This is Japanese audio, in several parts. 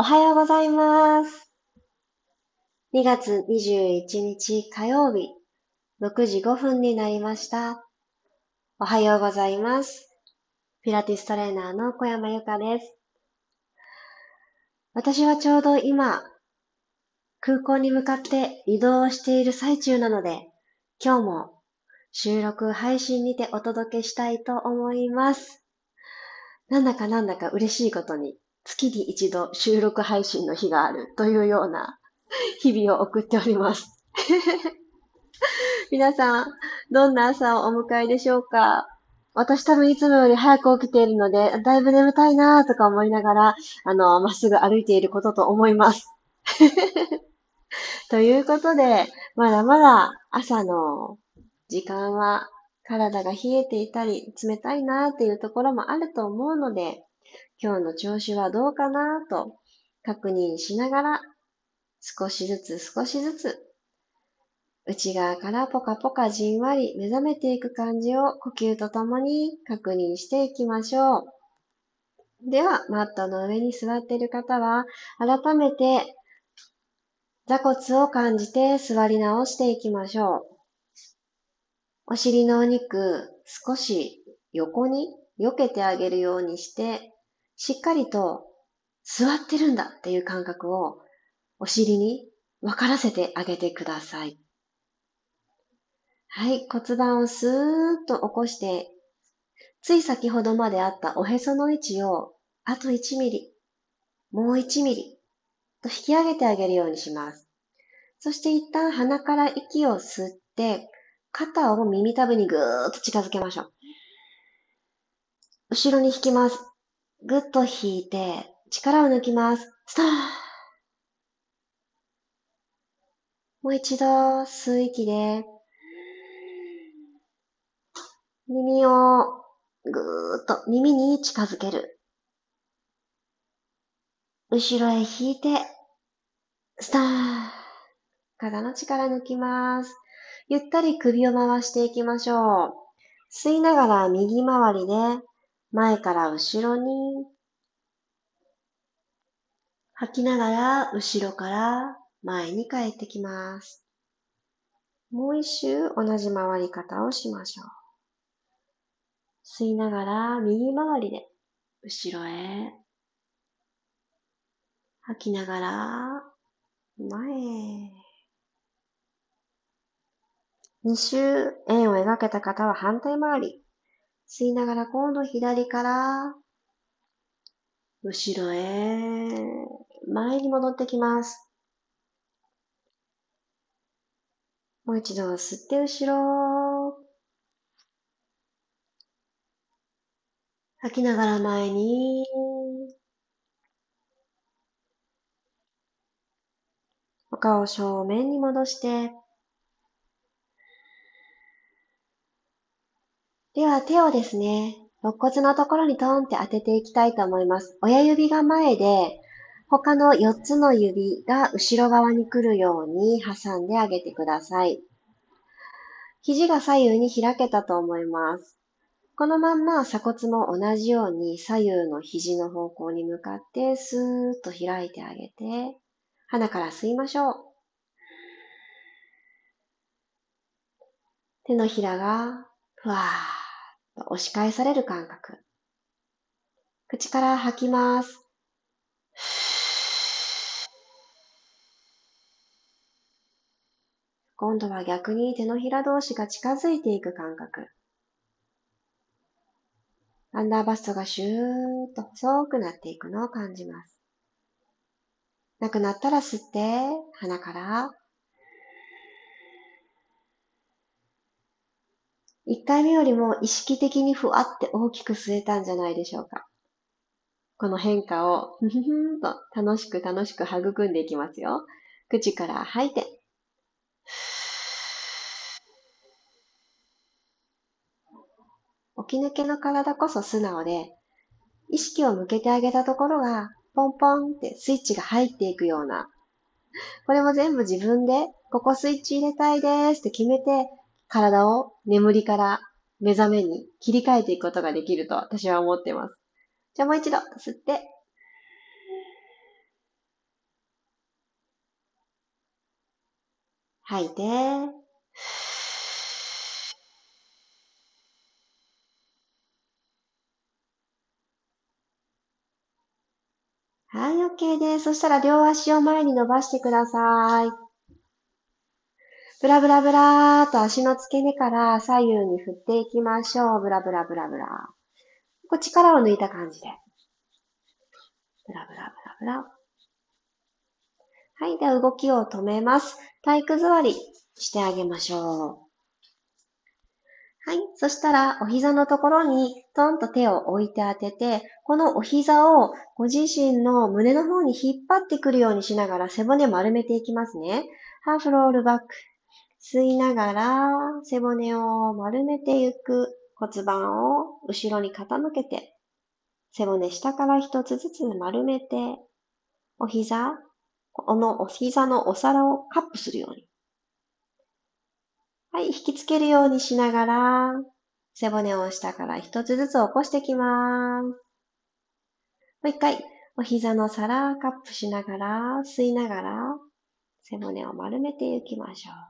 おはようございます。2月21日火曜日、6時5分になりました。おはようございます。ピラティストレーナーの小山由かです。私はちょうど今、空港に向かって移動している最中なので、今日も収録配信にてお届けしたいと思います。なんだかなんだか嬉しいことに、月に一度収録配信の日があるというような 日々を送っております。皆さん、どんな朝をお迎えでしょうか？私多分いつもより早く起きているので、だいぶ眠たいなーとか思いながら、あの、まっすぐ歩いていることと思います。ということで、まだまだ朝の時間は体が冷えていたり、冷たいなーっていうところもあると思うので、今日の調子はどうかなと確認しながら、少しずつ少しずつ、内側からポカポカじんわり目覚めていく感じを呼吸とともに確認していきましょう。では、マットの上に座っている方は、改めて座骨を感じて座り直していきましょう。お尻のお肉、少し横に避けてあげるようにして、しっかりと座ってるんだっていう感覚をお尻に分からせてあげてください。はい、骨盤をスーッと起こして、つい先ほどまであったおへその位置をあと1ミリ、もう1ミリと引き上げてあげるようにします。そして一旦鼻から息を吸って、肩を耳たぶにぐーっと近づけましょう。後ろに引きます。ぐっと引いて、力を抜きます。ストーもう一度、吸う息で、耳をぐーっと耳に近づける。後ろへ引いて、スター肩の力抜きます。ゆったり首を回していきましょう。吸いながら右回りで前から後ろに、吐きながら後ろから前に帰ってきます。もう一周同じ回り方をしましょう。吸いながら右回りで後ろへ。吐きながら前へ。二周円を描けた方は反対回り。吸いながら今度左から後ろへ前に戻ってきます。もう一度吸って後ろ。吐きながら前に。お顔正面に戻して。では手をですね、肋骨のところにトーンって当てていきたいと思います。親指が前で、他の4つの指が後ろ側に来るように挟んであげてください。肘が左右に開けたと思います。このまんま鎖骨も同じように左右の肘の方向に向かってスーッと開いてあげて、鼻から吸いましょう。手のひらがふわー押し返される感覚。口から吐きます。今度は逆に手のひら同士が近づいていく感覚。アンダーバストがシューッと細くなっていくのを感じます。なくなったら吸って、鼻から1回目よりも意識的にふわって大きく吸えたんじゃないでしょうか。この変化を、ふふふんと楽しく楽しく育んでいきますよ。口から吐いて。起き抜けの体こそ素直で、意識を向けてあげたところが、ポンポンってスイッチが入っていくような、これも全部自分で、ここスイッチ入れたいですって決めて、体を眠りから目覚めに切り替えていくことができると私は思ってます。じゃあもう一度吸って、吐いて、はい、OK です。そしたら両足を前に伸ばしてください。ブラブラブラーと足の付け根から左右に振っていきましょう。ブラブラブラブラ。こう力を抜いた感じで。ブラブラブラブラ。はい。では動きを止めます。体育座りしてあげましょう。はい。そしたら、お膝のところにトンと手を置いて当てて、このお膝をご自身の胸の方に引っ張ってくるようにしながら背骨丸めていきますね。ハーフロールバック。吸いながら背骨を丸めていく骨盤を後ろに傾けて、背骨下から一つずつ丸めて、お膝、このお膝のお皿をカップするように。はい、引きつけるようにしながら、背骨を下から一つずつ起こしていきます。もう一回、お膝の皿カップしながら、吸いながら、背骨を丸めていきましょう。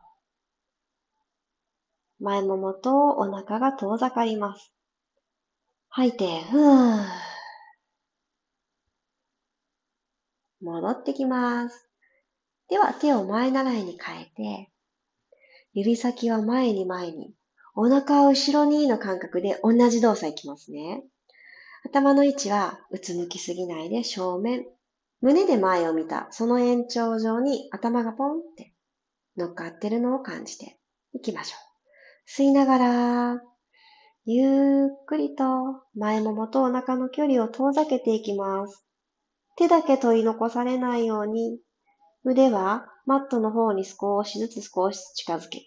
前ももとお腹が遠ざかります。吐いて、ふー。戻ってきます。では手を前習いに変えて、指先は前に前に、お腹を後ろにの感覚で同じ動作いきますね。頭の位置はうつむきすぎないで正面。胸で前を見た、その延長上に頭がポンって乗っかってるのを感じていきましょう。吸いながら、ゆっくりと前ももとお腹の距離を遠ざけていきます。手だけ取り残されないように、腕はマットの方に少しずつ少し近づけて。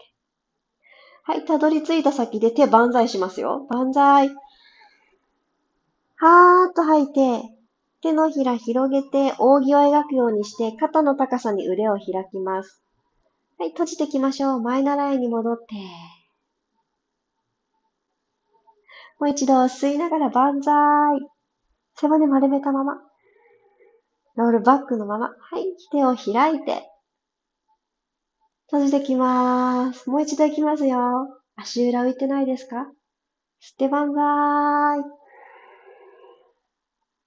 はい、たどり着いた先で手万歳しますよ。万歳。はーっと吐いて、手のひら広げて扇を描くようにして肩の高さに腕を開きます。はい、閉じていきましょう。前習いに戻って。もう一度吸いながら万歳。背骨丸めたまま。ロールバックのまま。はい。手を開いて。閉じてきまーす。もう一度行きますよ。足裏浮いてないですか？吸って万歳。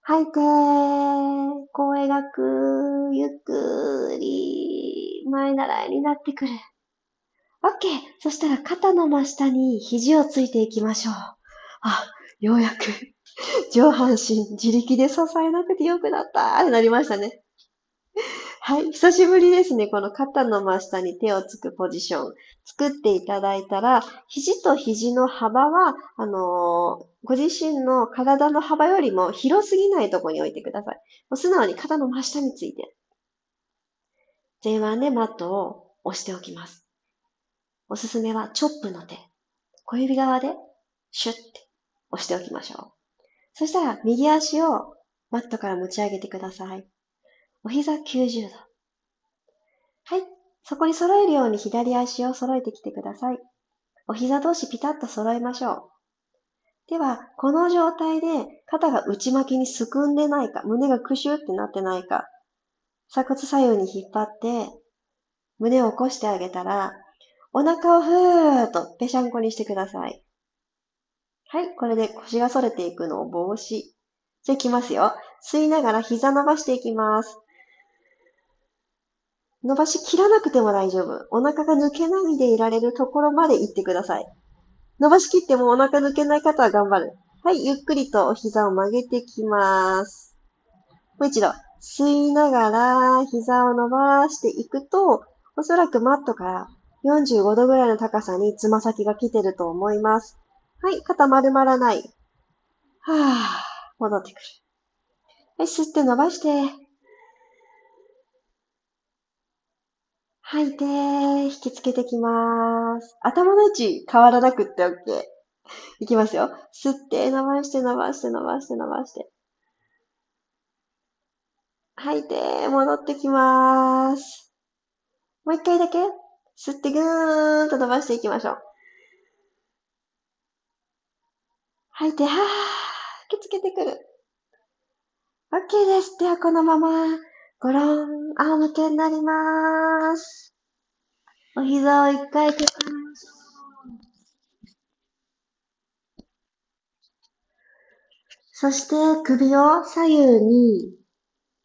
吐いて、こう描く、ゆっくり、前習いになってくる。オッケーそしたら肩の真下に肘をついていきましょう。あ、ようやく上半身自力で支えなくてよくなったってなりましたね。はい。久しぶりですね。この肩の真下に手をつくポジション。作っていただいたら、肘と肘の幅は、あのー、ご自身の体の幅よりも広すぎないところに置いてください。もう素直に肩の真下について。前腕でマットを押しておきます。おすすめはチョップの手。小指側でシュッて押しておきましょう。そしたら、右足をマットから持ち上げてください。お膝90度。はい。そこに揃えるように左足を揃えてきてください。お膝同士ピタッと揃えましょう。では、この状態で肩が内巻きにすくんでないか、胸がクシュってなってないか、鎖骨左右に引っ張って、胸を起こしてあげたら、お腹をふーっとぺしゃんこにしてください。はい、これで腰が反れていくのを防止。じゃあいきますよ。吸いながら膝伸ばしていきます。伸ばし切らなくても大丈夫。お腹が抜けないでいられるところまで行ってください。伸ばし切ってもお腹抜けない方は頑張る。はい、ゆっくりとお膝を曲げてきます。もう一度。吸いながら膝を伸ばしていくと、おそらくマットから45度ぐらいの高さにつま先が来てると思います。はい、肩丸まらない。はぁ、戻ってくる。はい、吸って伸ばして。吐いて、引きつけてきます。頭の位置変わらなくって OK。いきますよ。吸って、伸ばして、伸ばして、伸ばして、伸ばして。吐いて、戻ってきます。もう一回だけ。吸ってぐーんと伸ばしていきましょう。吐いて、はー、引きつけてくる。OK です。では、このまま、ごろん、仰向けになります。お膝を一回整えまし。そして首を左右に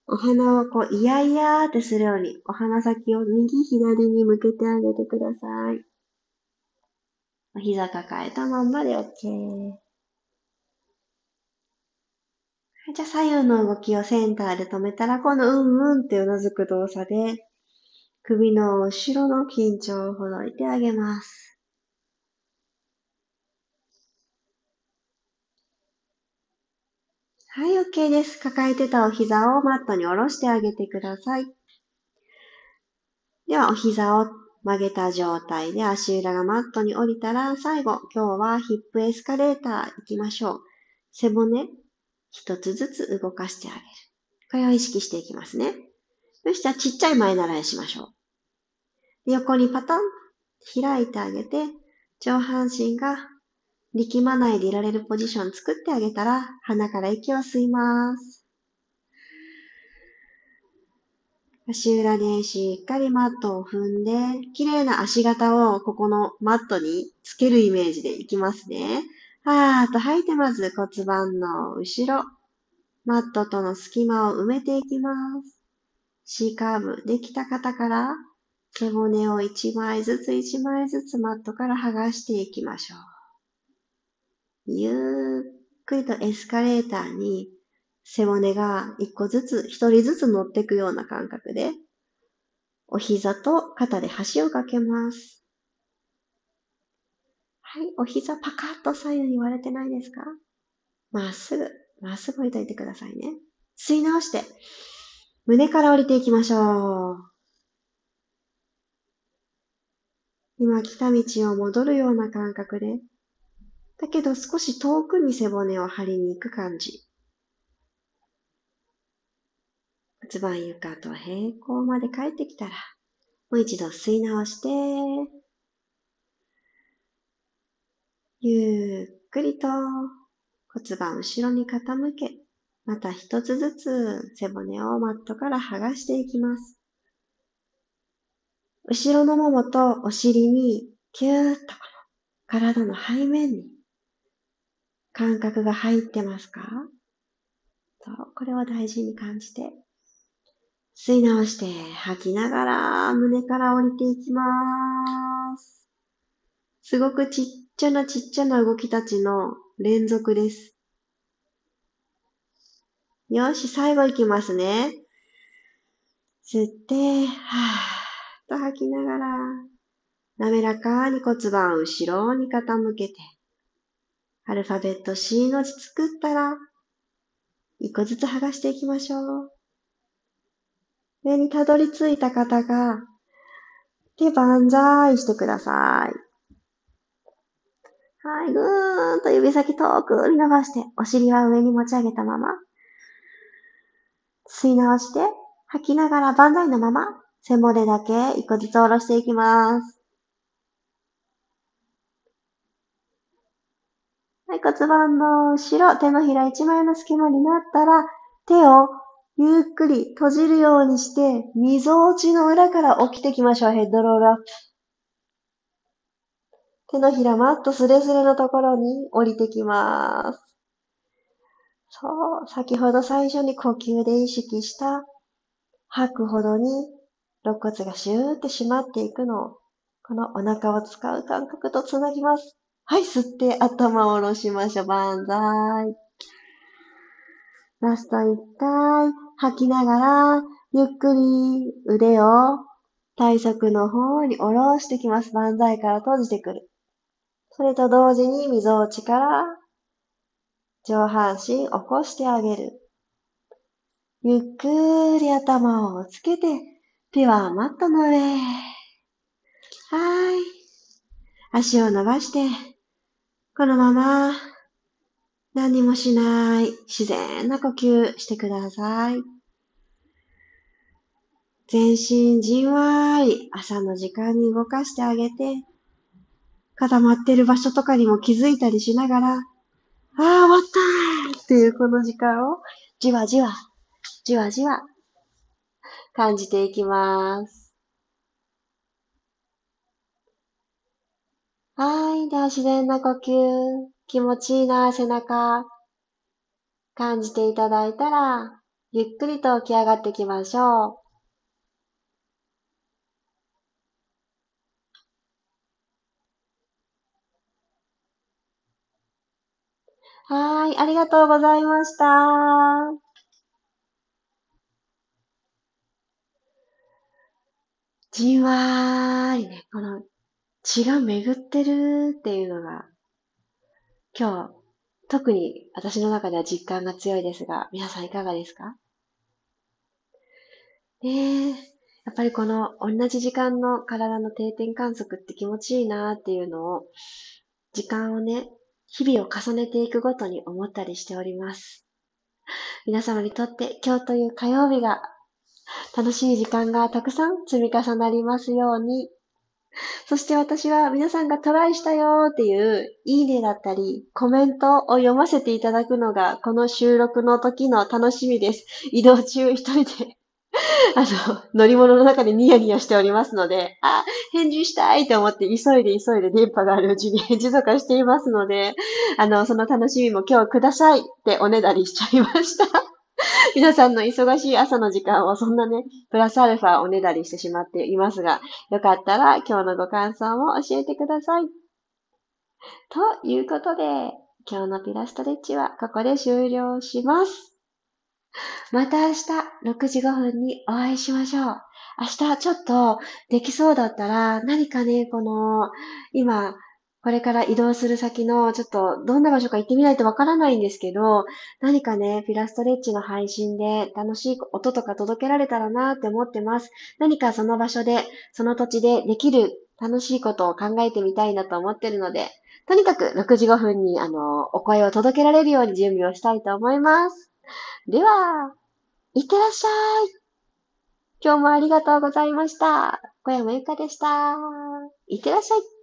お花をこう、いやいやーってするように、お花先を右左に向けてあげてください。お膝抱えたまんまで OK。じゃあ左右の動きをセンターで止めたら、このうんうんってうなずく動作で、首の後ろの緊張をほどいてあげます。はい、OK です。抱えてたお膝をマットに下ろしてあげてください。では、お膝を曲げた状態で足裏がマットに降りたら、最後、今日はヒップエスカレーター行きましょう。背骨、一つずつ動かしてあげる。これを意識していきますね。そしたらちっちゃい前習いしましょう。横にパタン、開いてあげて、上半身が力まないでいられるポジション作ってあげたら、鼻から息を吸います。足裏でしっかりマットを踏んで、綺麗な足型をここのマットにつけるイメージでいきますね。はーっと吐いてまず骨盤の後ろ、マットとの隙間を埋めていきます。C カーブできた方から背骨を1枚ずつ1枚ずつマットから剥がしていきましょう。ゆっくりとエスカレーターに背骨が一個ずつ、一人ずつ乗っていくような感覚で、お膝と肩で橋をかけます。はい、お膝パカッと左右に割れてないですか？まっすぐ、まっすぐ置いといてくださいね。吸い直して、胸から降りていきましょう。今来た道を戻るような感覚で、だけど少し遠くに背骨を張りに行く感じ。骨盤床と平行まで帰ってきたら、もう一度吸い直して、ゆっくりと骨盤後ろに傾け、また一つずつ背骨をマットから剥がしていきます。後ろのももとお尻にキューッと体の背面に感覚が入ってますか？そう、これを大事に感じて吸い直して吐きながら胸から降りていきます。すごくちっちゃなちっちゃな動きたちの連続です。よし、最後いきますね。吸って、はーっと吐きながら、滑らかに骨盤を後ろに傾けて、アルファベット C の字作ったら、一個ずつ剥がしていきましょう。上にたどり着いた方が、手万歳してください。はい、ぐーんと指先遠くに伸ばして、お尻は上に持ち上げたまま。吸い直して、吐きながら万歳のまま、背骨だけ一個ずつ下ろしていきます。はい、骨盤の後ろ、手のひら一枚の隙間になったら、手をゆっくり閉じるようにして、溝落ちの裏から起きてきましょう。ヘッドロールアップ。手のひらマットスレスレのところに降りてきます。そう、先ほど最初に呼吸で意識した吐くほどに肋骨がシューって締まっていくのを、このお腹を使う感覚とつなぎます。はい、吸って頭を下ろしましょう。万歳。ラスト一回、吐きながら、ゆっくり腕を体側の方に下ろしてきます。万歳から閉じてくる。それと同時に溝落ちから上半身起こしてあげる。ゆっくり頭をつけて、手はマットの上。はい。足を伸ばして、このまま何もしない、自然な呼吸してください。全身じんわり朝の時間に動かしてあげて、固まってる場所とかにも気づいたりしながら、ああ、終わったーっていうこの時間をじわじわ、じわじわ感じていきます。はい。では自然な呼吸、気持ちいいな、背中、感じていただいたら、ゆっくりと起き上がっていきましょう。はい、ありがとうございました。じんわーりね、この血が巡ってるっていうのが、今日、特に私の中では実感が強いですが、皆さんいかがですか？ねえ、やっぱりこの同じ時間の体の定点観測って気持ちいいなっていうのを、時間をね、日々を重ねていくごとに思ったりしております。皆様にとって今日という火曜日が楽しい時間がたくさん積み重なりますように。そして私は皆さんがトライしたよっていういいねだったりコメントを読ませていただくのがこの収録の時の楽しみです。移動中一人で あの、乗り物の中でニヤニヤしておりますので、あ、返事したいと思って急いで急いで電波があるうちに返事とかしていますので、あの、その楽しみも今日くださいっておねだりしちゃいました。皆さんの忙しい朝の時間をそんなね、プラスアルファおねだりしてしまっていますが、よかったら今日のご感想も教えてください。ということで、今日のピラストレッチはここで終了します。また明日6時5分にお会いしましょう。明日ちょっとできそうだったら何かね、この今これから移動する先の、ちょっとどんな場所か行ってみないとわからないんですけど、何かね、ピラストレッチの配信で楽しい音とか届けられたらなって思ってます。何かその場所で、その土地でできる楽しいことを考えてみたいなと思ってるので、とにかく6時5分にあの、お声を届けられるように準備をしたいと思います。では、いってらっしゃい。今日もありがとうございました。小山由かでした。いってらっしゃい。